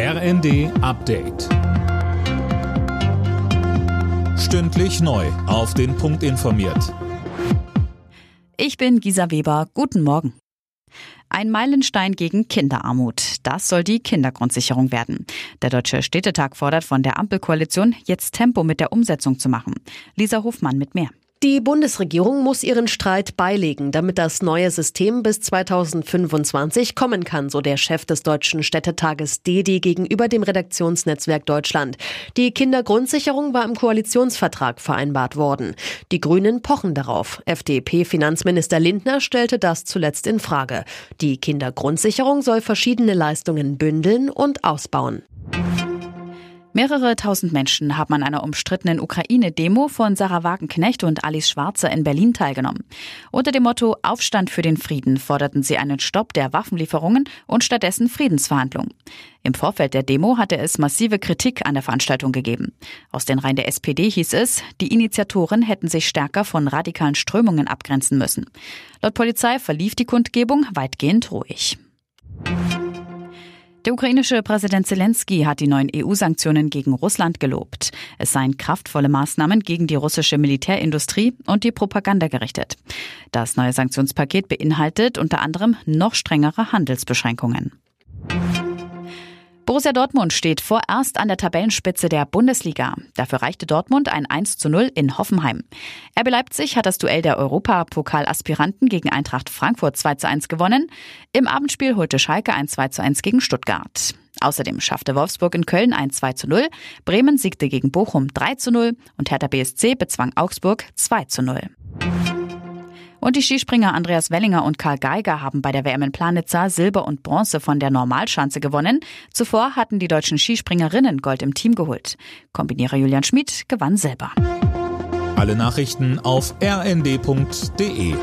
RND Update. Stündlich neu. Auf den Punkt informiert. Ich bin Gisa Weber. Guten Morgen. Ein Meilenstein gegen Kinderarmut. Das soll die Kindergrundsicherung werden. Der Deutsche Städtetag fordert von der Ampelkoalition, jetzt Tempo mit der Umsetzung zu machen. Lisa Hofmann mit mehr. Die Bundesregierung muss ihren Streit beilegen, damit das neue System bis 2025 kommen kann, so der Chef des Deutschen Städtetages DEDI gegenüber dem Redaktionsnetzwerk Deutschland. Die Kindergrundsicherung war im Koalitionsvertrag vereinbart worden. Die Grünen pochen darauf. FDP-Finanzminister Lindner stellte das zuletzt in Frage. Die Kindergrundsicherung soll verschiedene Leistungen bündeln und ausbauen. Mehrere tausend Menschen haben an einer umstrittenen Ukraine-Demo von Sarah Wagenknecht und Alice Schwarzer in Berlin teilgenommen. Unter dem Motto Aufstand für den Frieden forderten sie einen Stopp der Waffenlieferungen und stattdessen Friedensverhandlungen. Im Vorfeld der Demo hatte es massive Kritik an der Veranstaltung gegeben. Aus den Reihen der SPD hieß es, die Initiatoren hätten sich stärker von radikalen Strömungen abgrenzen müssen. Laut Polizei verlief die Kundgebung weitgehend ruhig. Der ukrainische Präsident Zelensky hat die neuen EU-Sanktionen gegen Russland gelobt. Es seien kraftvolle Maßnahmen gegen die russische Militärindustrie und die Propaganda gerichtet. Das neue Sanktionspaket beinhaltet unter anderem noch strengere Handelsbeschränkungen. Borussia Dortmund steht vorerst an der Tabellenspitze der Bundesliga. Dafür reichte Dortmund ein 1 zu 0 in Hoffenheim. RB Leipzig hat das Duell der Europapokalaspiranten gegen Eintracht Frankfurt 2 zu 1 gewonnen. Im Abendspiel holte Schalke ein 2 zu 1 gegen Stuttgart. Außerdem schaffte Wolfsburg in Köln ein 2 zu 0, Bremen siegte gegen Bochum 3 zu 0 und Hertha BSC bezwang Augsburg 2 zu 0. Und die Skispringer Andreas Wellinger und Karl Geiger haben bei der WM in Planitza Silber und Bronze von der Normalschanze gewonnen. Zuvor hatten die deutschen Skispringerinnen Gold im Team geholt. Kombinierer Julian Schmid gewann Silber. Alle Nachrichten auf rnd.de